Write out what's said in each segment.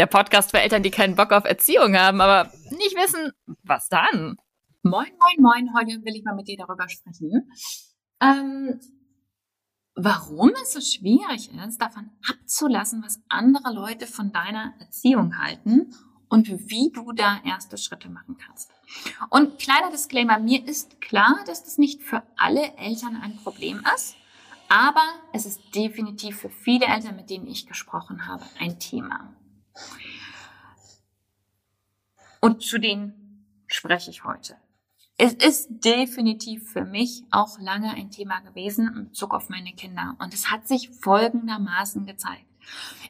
der Podcast für Eltern, die keinen Bock auf Erziehung haben, aber nicht wissen, was dann. Moin, moin, moin. Heute will ich mal mit dir darüber sprechen. Ähm, warum es so schwierig ist, davon abzulassen, was andere Leute von deiner Erziehung halten und wie du da erste Schritte machen kannst. Und kleiner Disclaimer, mir ist klar, dass das nicht für alle Eltern ein Problem ist, aber es ist definitiv für viele Eltern, mit denen ich gesprochen habe, ein Thema. Und zu denen spreche ich heute. Es ist definitiv für mich auch lange ein Thema gewesen in Bezug auf meine Kinder. Und es hat sich folgendermaßen gezeigt.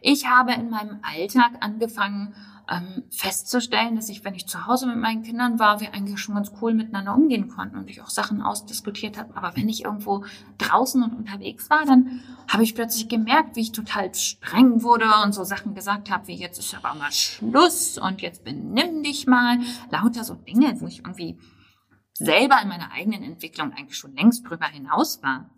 Ich habe in meinem Alltag angefangen, ähm, festzustellen, dass ich, wenn ich zu Hause mit meinen Kindern war, wir eigentlich schon ganz cool miteinander umgehen konnten und ich auch Sachen ausdiskutiert habe. Aber wenn ich irgendwo draußen und unterwegs war, dann habe ich plötzlich gemerkt, wie ich total streng wurde und so Sachen gesagt habe, wie jetzt ist aber mal Schluss und jetzt benimm dich mal. Lauter so Dinge, wo ich irgendwie selber in meiner eigenen Entwicklung eigentlich schon längst drüber hinaus war.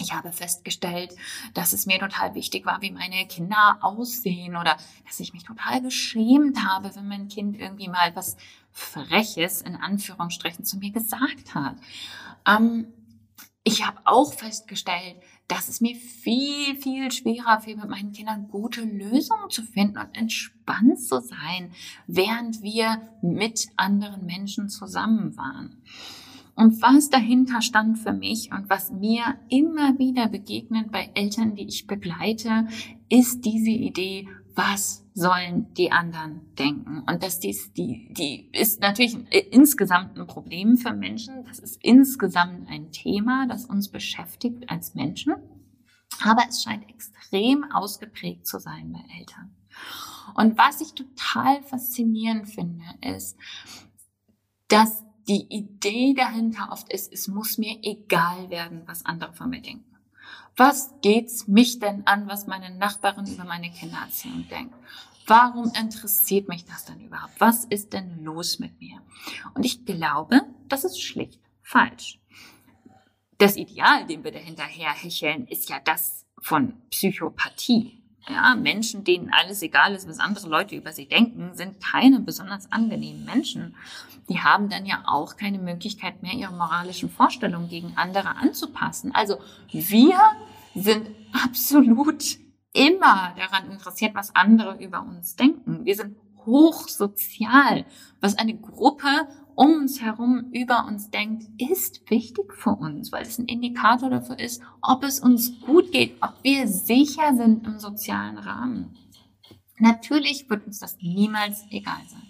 Ich habe festgestellt, dass es mir total wichtig war, wie meine Kinder aussehen oder dass ich mich total geschämt habe, wenn mein Kind irgendwie mal was Freches in Anführungsstrichen zu mir gesagt hat. Ähm, ich habe auch festgestellt, dass es mir viel, viel schwerer fiel, mit meinen Kindern gute Lösungen zu finden und entspannt zu sein, während wir mit anderen Menschen zusammen waren. Und was dahinter stand für mich und was mir immer wieder begegnet bei Eltern, die ich begleite, ist diese Idee, was sollen die anderen denken? Und das dies, die, die ist natürlich insgesamt ein Problem für Menschen. Das ist insgesamt ein Thema, das uns beschäftigt als Menschen. Aber es scheint extrem ausgeprägt zu sein bei Eltern. Und was ich total faszinierend finde, ist, dass die Idee dahinter oft ist, es muss mir egal werden, was andere von mir denken. Was geht's mich denn an, was meine Nachbarin über meine Kindererziehung denkt? Warum interessiert mich das denn überhaupt? Was ist denn los mit mir? Und ich glaube, das ist schlicht falsch. Das Ideal, dem wir dahinterher hecheln, ist ja das von Psychopathie. Ja, Menschen, denen alles egal ist, was andere Leute über sie denken, sind keine besonders angenehmen Menschen. Die haben dann ja auch keine Möglichkeit mehr, ihre moralischen Vorstellungen gegen andere anzupassen. Also wir sind absolut immer daran interessiert, was andere über uns denken. Wir sind hochsozial. Was eine Gruppe um uns herum über uns denkt, ist wichtig für uns, weil es ein Indikator dafür ist, ob es uns gut geht, ob wir sicher sind im sozialen Rahmen. Natürlich wird uns das niemals egal sein.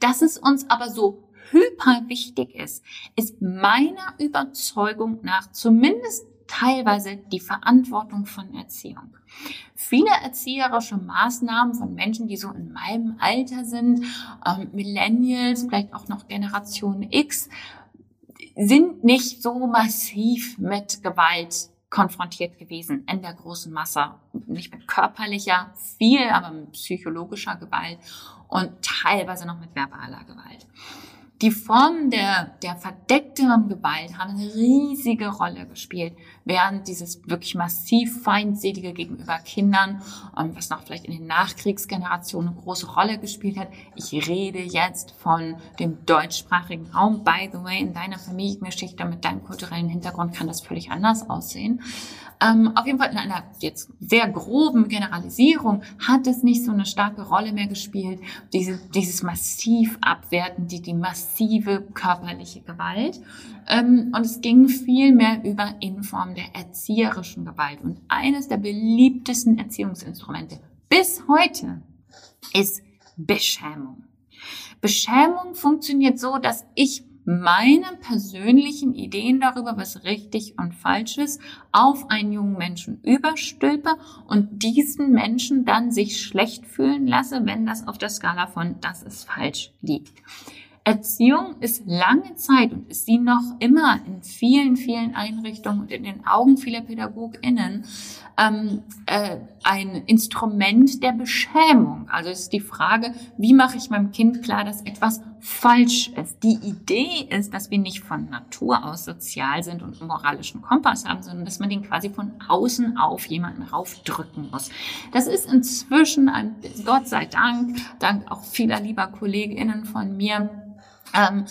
Dass es uns aber so hyper wichtig ist, ist meiner Überzeugung nach zumindest teilweise die Verantwortung von Erziehung. Viele erzieherische Maßnahmen von Menschen, die so in meinem Alter sind, ähm, Millennials, vielleicht auch noch Generation X, sind nicht so massiv mit Gewalt konfrontiert gewesen in der großen Masse. Nicht mit körperlicher, viel, aber mit psychologischer Gewalt und teilweise noch mit verbaler Gewalt. Die Formen der, der verdeckten Gewalt haben eine riesige Rolle gespielt, während dieses wirklich massiv feindselige gegenüber Kindern, ähm, was noch vielleicht in den Nachkriegsgenerationen eine große Rolle gespielt hat. Ich rede jetzt von dem deutschsprachigen Raum. By the way, in deiner Familiengeschichte mit deinem kulturellen Hintergrund kann das völlig anders aussehen. Ähm, auf jeden Fall in einer jetzt sehr groben Generalisierung hat es nicht so eine starke Rolle mehr gespielt. Diese, dieses massiv abwerten, die, die massive körperliche Gewalt. Ähm, und es ging viel mehr über in Form der erzieherischen Gewalt. Und eines der beliebtesten Erziehungsinstrumente bis heute ist Beschämung. Beschämung funktioniert so, dass ich meine persönlichen Ideen darüber, was richtig und falsch ist, auf einen jungen Menschen überstülpe und diesen Menschen dann sich schlecht fühlen lasse, wenn das auf der Skala von das ist falsch liegt. Erziehung ist lange Zeit und ist sie noch immer in vielen, vielen Einrichtungen und in den Augen vieler PädagogInnen ähm, äh, ein Instrument der Beschämung. Also es ist die Frage, wie mache ich meinem Kind klar, dass etwas falsch ist. Die Idee ist, dass wir nicht von Natur aus sozial sind und einen moralischen Kompass haben, sondern dass man den quasi von außen auf jemanden raufdrücken muss. Das ist inzwischen, ein, Gott sei Dank, dank auch vieler lieber KollegInnen von mir, ähm,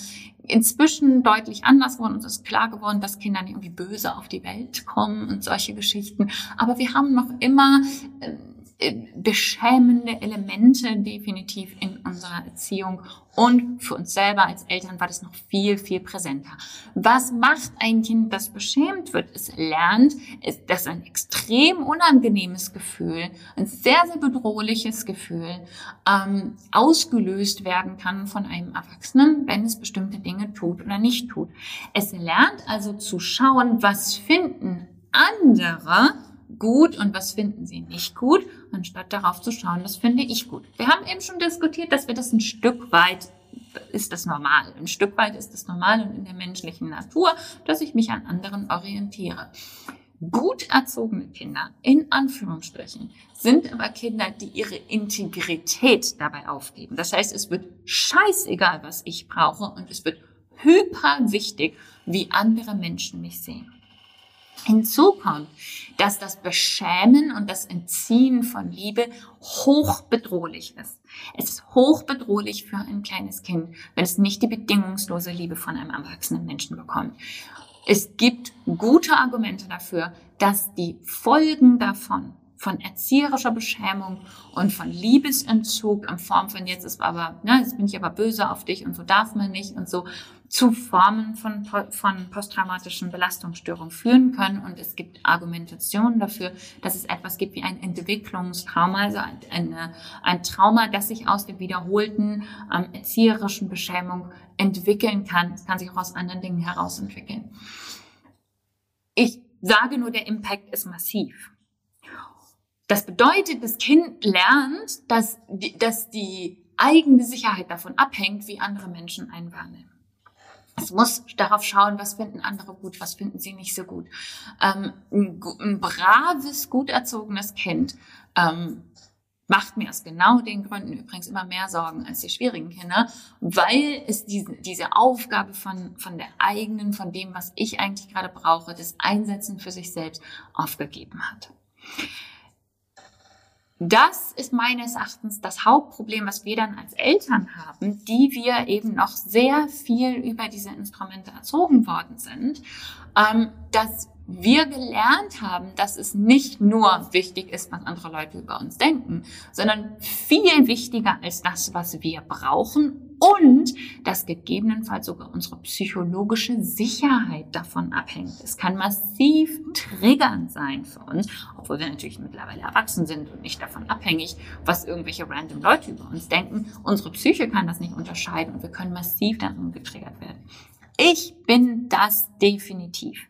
inzwischen deutlich anders geworden. Uns ist klar geworden, dass Kinder nicht irgendwie böse auf die Welt kommen und solche Geschichten. Aber wir haben noch immer äh, äh, beschämende Elemente definitiv in unserer Erziehung und für uns selber als Eltern war das noch viel, viel präsenter. Was macht ein Kind, das beschämt wird? Es lernt, dass ein extrem unangenehmes Gefühl, ein sehr, sehr bedrohliches Gefühl ähm, ausgelöst werden kann von einem Erwachsenen, wenn es bestimmte Dinge tut oder nicht tut. Es lernt also zu schauen, was finden andere gut und was finden sie nicht gut, anstatt darauf zu schauen, was finde ich gut. Wir haben eben schon diskutiert, dass wir das ein Stück weit ist das normal. Ein Stück weit ist das normal und in der menschlichen Natur, dass ich mich an anderen orientiere. Gut erzogene Kinder, in Anführungsstrichen, sind aber Kinder, die ihre Integrität dabei aufgeben. Das heißt, es wird scheißegal, was ich brauche und es wird hyper wichtig, wie andere Menschen mich sehen. Hinzu kommt, dass das Beschämen und das Entziehen von Liebe hochbedrohlich ist. Es ist hochbedrohlich für ein kleines Kind, wenn es nicht die bedingungslose Liebe von einem erwachsenen Menschen bekommt. Es gibt gute Argumente dafür, dass die Folgen davon von erzieherischer Beschämung und von Liebesentzug in Form von jetzt ist aber, ne, jetzt bin ich aber böse auf dich und so darf man nicht und so zu Formen von, von posttraumatischen Belastungsstörungen führen können. Und es gibt Argumentationen dafür, dass es etwas gibt wie ein Entwicklungstrauma, also ein, ein Trauma, das sich aus der wiederholten ähm, erzieherischen Beschämung entwickeln kann. Es kann sich auch aus anderen Dingen heraus entwickeln. Ich sage nur, der Impact ist massiv. Das bedeutet, das Kind lernt, dass die, dass die eigene Sicherheit davon abhängt, wie andere Menschen einen wahrnehmen. Es muss darauf schauen, was finden andere gut, was finden sie nicht so gut. Ähm, ein, ein, braves, gut erzogenes Kind ähm, macht mir aus genau den Gründen übrigens immer mehr Sorgen als die schwierigen Kinder, weil es diese, diese Aufgabe von, von der eigenen, von dem, was ich eigentlich gerade brauche, das Einsetzen für sich selbst aufgegeben hat. Das ist meines Erachtens das Hauptproblem, was wir dann als Eltern haben, die wir eben noch sehr viel über diese Instrumente erzogen worden sind, ähm, dass wir gelernt haben, dass es nicht nur wichtig ist, was andere Leute über uns denken, sondern viel wichtiger als das, was wir brauchen und dass gegebenenfalls sogar unsere psychologische Sicherheit davon abhängt. Es kann massiv triggernd sein für uns, obwohl wir natürlich mittlerweile erwachsen sind und nicht davon abhängig, was irgendwelche random Leute über uns denken. Unsere Psyche kann das nicht unterscheiden und wir können massiv darin getriggert werden. Ich bin das definitiv.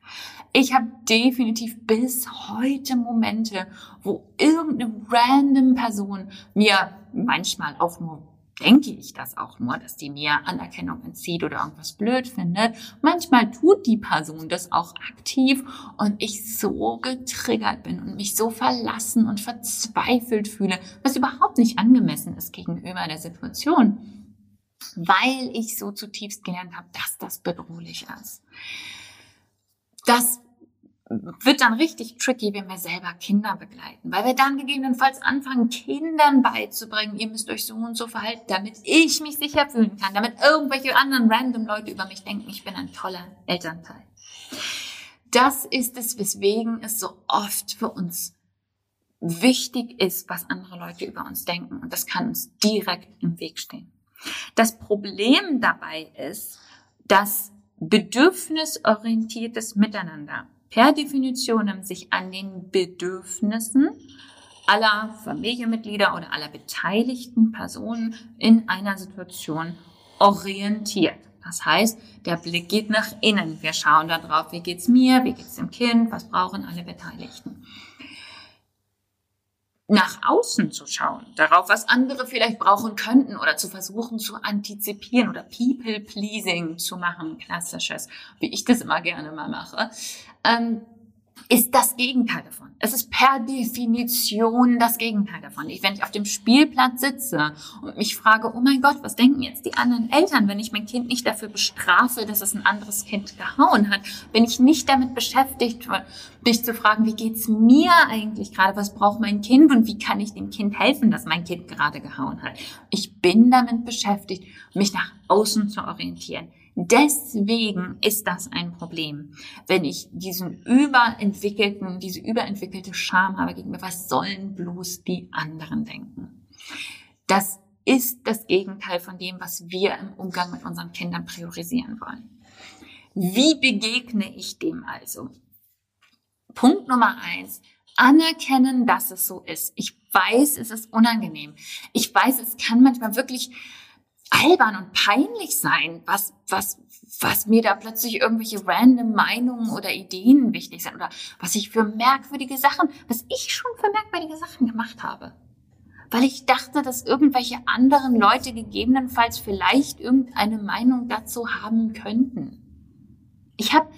Ich habe definitiv bis heute Momente, wo irgendeine random Person mir manchmal auch nur denke ich das auch nur, dass die mir Anerkennung entzieht oder irgendwas blöd findet. Manchmal tut die Person das auch aktiv und ich so getriggert bin und mich so verlassen und verzweifelt fühle, was überhaupt nicht angemessen ist gegenüber der Situation, weil ich so zutiefst gelernt habe, dass das bedrohlich ist. Das wird dann richtig tricky, wenn wir selber Kinder begleiten, weil wir dann gegebenenfalls anfangen, Kindern beizubringen, ihr müsst euch so und so verhalten, damit ich mich sicher fühlen kann, damit irgendwelche anderen random Leute über mich denken, ich bin ein toller Elternteil. Das ist es, weswegen es so oft für uns wichtig ist, was andere Leute über uns denken und das kann uns direkt im Weg stehen. Das Problem dabei ist, dass bedürfnisorientiertes Miteinander per Definition sich an den Bedürfnissen aller Familienmitglieder oder aller beteiligten Personen in einer Situation orientiert. Das heißt, der Blick geht nach innen. Wir schauen darauf, wie geht's mir, wie geht's dem Kind, was brauchen alle Beteiligten nach außen zu schauen, darauf, was andere vielleicht brauchen könnten oder zu versuchen zu antizipieren oder People-Pleasing zu machen, klassisches, wie ich das immer gerne mal mache, ähm, ist das Gegenteil davon. Es ist per Definition das Gegenteil davon. Wenn ich auf dem Spielplatz sitze und mich frage, oh mein Gott, was denken jetzt die anderen Eltern, wenn ich mein Kind nicht dafür bestrafe, dass es ein anderes Kind gehauen hat, bin ich nicht damit beschäftigt, dich zu fragen, wie geht's mir eigentlich gerade, was braucht mein Kind und wie kann ich dem Kind helfen, dass mein Kind gerade gehauen hat. Ich bin damit beschäftigt, mich nach außen zu orientieren. Deswegen ist das ein Problem, wenn ich diesen überentwickelten, diese überentwickelte Scham habe gegenüber, was sollen bloß die anderen denken? Das ist das Gegenteil von dem, was wir im Umgang mit unseren Kindern priorisieren wollen. Wie begegne ich dem also? Punkt Nummer eins, anerkennen, dass es so ist. Ich weiß, es ist unangenehm. Ich weiß, es kann manchmal wirklich albern und peinlich sein, was, was, was mir da plötzlich irgendwelche random Meinungen oder Ideen wichtig sind oder was ich für merkwürdige Sachen, was ich schon für merkwürdige Sachen gemacht habe. Weil ich dachte, dass irgendwelche anderen Leute gegebenenfalls vielleicht irgendeine Meinung dazu haben könnten. Ich habe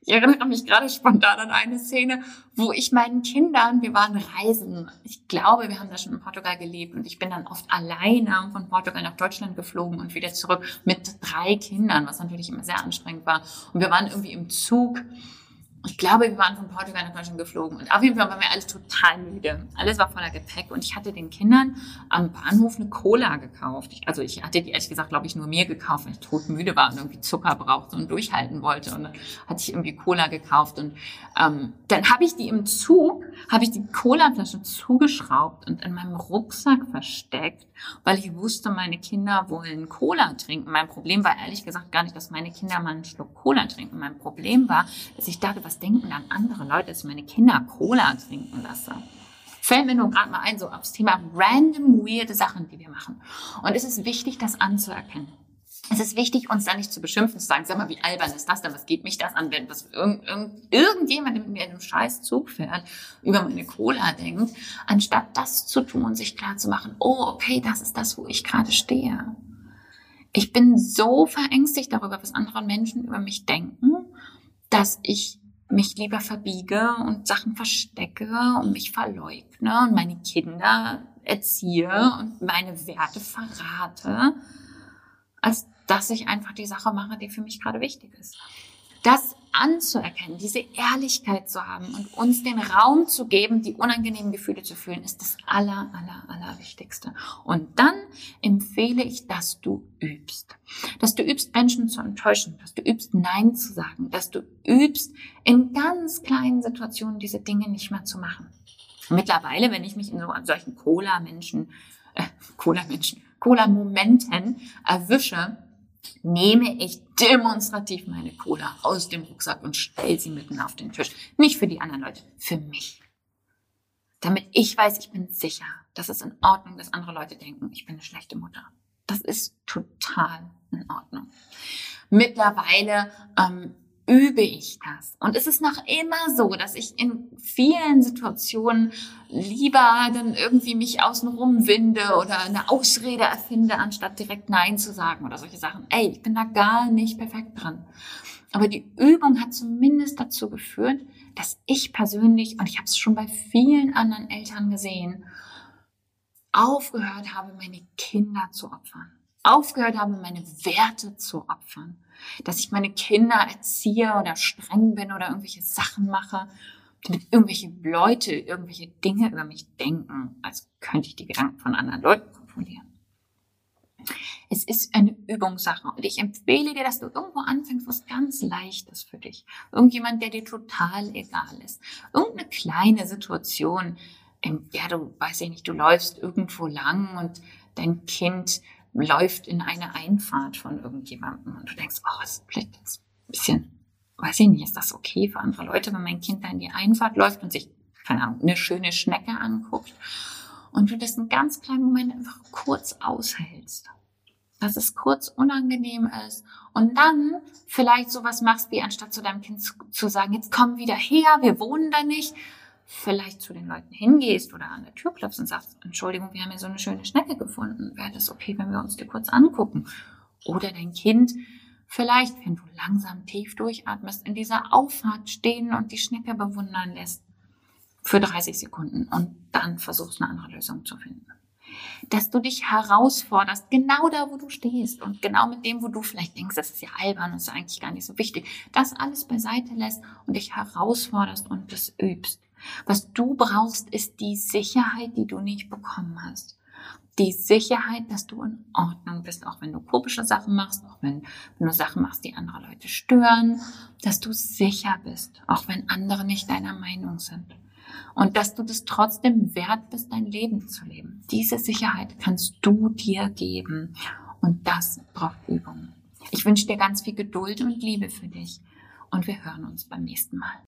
ich erinnere mich gerade spontan an eine Szene, wo ich meinen Kindern, wir waren reisen. Ich glaube, wir haben da schon in Portugal gelebt und ich bin dann oft alleine von Portugal nach Deutschland geflogen und wieder zurück mit drei Kindern, was natürlich immer sehr anstrengend war. Und wir waren irgendwie im Zug ich glaube, wir waren von Portugal nach Deutschland geflogen und auf jeden Fall waren wir alle total müde. Alles war voller Gepäck und ich hatte den Kindern am Bahnhof eine Cola gekauft. Ich, also ich hatte die ehrlich gesagt, glaube ich, nur mir gekauft, weil ich todmüde war und irgendwie Zucker brauchte und durchhalten wollte. Und dann hatte ich irgendwie Cola gekauft und ähm, dann habe ich die im Zug, habe ich die Colaflasche zugeschraubt und in meinem Rucksack versteckt, weil ich wusste, meine Kinder wollen Cola trinken. Mein Problem war ehrlich gesagt gar nicht, dass meine Kinder mal einen Schluck Cola trinken. Mein Problem war, dass ich dachte, was was denken dann andere Leute, dass ich meine Kinder Cola trinken lasse? Fällt mir nur gerade mal ein, so aufs Thema random weirde Sachen, die wir machen. Und es ist wichtig, das anzuerkennen. Es ist wichtig, uns da nicht zu beschimpfen, zu sagen, sag mal, wie albern ist das denn? Was geht mich das an, wenn was irgend, irgend, irgendjemand, mit mir in einem scheiß Zug fährt, über meine Cola denkt, anstatt das zu tun sich klar zu machen, oh, okay, das ist das, wo ich gerade stehe. Ich bin so verängstigt darüber, was andere Menschen über mich denken, dass ich mich lieber verbiege und Sachen verstecke und mich verleugne und meine Kinder erziehe und meine Werte verrate, als dass ich einfach die Sache mache, die für mich gerade wichtig ist. Das anzuerkennen, diese Ehrlichkeit zu haben und uns den Raum zu geben, die unangenehmen Gefühle zu fühlen, ist das aller, aller, aller Wichtigste. Und dann empfehle ich, dass du übst. Dass du übst, Menschen zu enttäuschen, dass du übst, Nein zu sagen, dass du übst, in ganz kleinen Situationen diese Dinge nicht mehr zu machen. Mittlerweile, wenn ich mich in so solchen Cola-Menschen, äh, Cola-Menschen, Cola-Momenten erwische, nehme ich demonstrativ meine Cola aus dem Rucksack und stelle sie mitten auf den Tisch. Nicht für die anderen Leute, für mich. Damit ich weiß, ich bin sicher, dass es in Ordnung, dass andere Leute denken, ich bin eine schlechte Mutter. Das ist total in Ordnung. Mittlerweile ähm, übe ich das. Und es ist noch immer so, dass ich in vielen Situationen lieber dann irgendwie mich außenrum winde oder eine Ausrede erfinde, anstatt direkt Nein zu sagen oder solche Sachen. Ey, ich bin da gar nicht perfekt dran. Aber die Übung hat zumindest dazu geführt, dass ich persönlich, und ich habe es schon bei vielen anderen Eltern gesehen, aufgehört habe, meine Kinder zu opfern. Aufgehört habe, meine Werte zu opfern dass ich meine Kinder erziehe oder streng bin oder irgendwelche Sachen mache, damit irgendwelche Leute irgendwelche Dinge über mich denken, als könnte ich die Gedanken von anderen Leuten kontrollieren. Es ist eine Übungssache und ich empfehle dir, dass du irgendwo anfängst, was ganz Leichtes für dich. Irgendjemand, der dir total egal ist. Irgendeine kleine Situation, in der du, weiß ich nicht, du läufst irgendwo lang und dein Kind läuft in eine Einfahrt von irgendjemandem und du denkst, oh, ist vielleicht jetzt ein bisschen, weiß ich nicht, ist das okay für andere Leute, wenn mein Kind da in die Einfahrt läuft und sich, keine Ahnung, eine schöne Schnecke anguckt und du das einen ganz kleinen Moment einfach kurz aushältst. Dass es kurz unangenehm ist und dann vielleicht sowas machst, wie anstatt zu deinem Kind zu, zu sagen, jetzt komm wieder her, wir wohnen da nicht, vielleicht zu den Leuten hingehst oder an der Tür klopfst und sagst, Entschuldigung, wir haben ja so eine schöne Schnecke gefunden, wäre das okay, wenn wir uns die kurz angucken? Oder dein Kind vielleicht, wenn du langsam tief durchatmest, in dieser Auffahrt stehen und die Schnecke bewundern lässt für 30 Sekunden und dann versuchst eine andere Lösung zu finden. Dass du dich herausforderst, genau da, wo du stehst und genau mit dem, wo du vielleicht denkst, das ist ja albern und ist eigentlich gar nicht so wichtig, das alles beiseite lässt und dich herausforderst und das übst. Was du brauchst, ist die Sicherheit, die du nicht bekommen hast. Die Sicherheit, dass du in Ordnung bist, auch wenn du komische Sachen machst, auch wenn, wenn du Sachen machst, die andere Leute stören, dass du sicher bist, auch wenn andere nicht deiner Meinung sind. Und dass du das trotzdem wert bist, dein Leben zu leben. Diese Sicherheit kannst du dir geben. Und das braucht Übung. Ich wünsche dir ganz viel Geduld und Liebe für dich. Und wir hören uns beim nächsten Mal.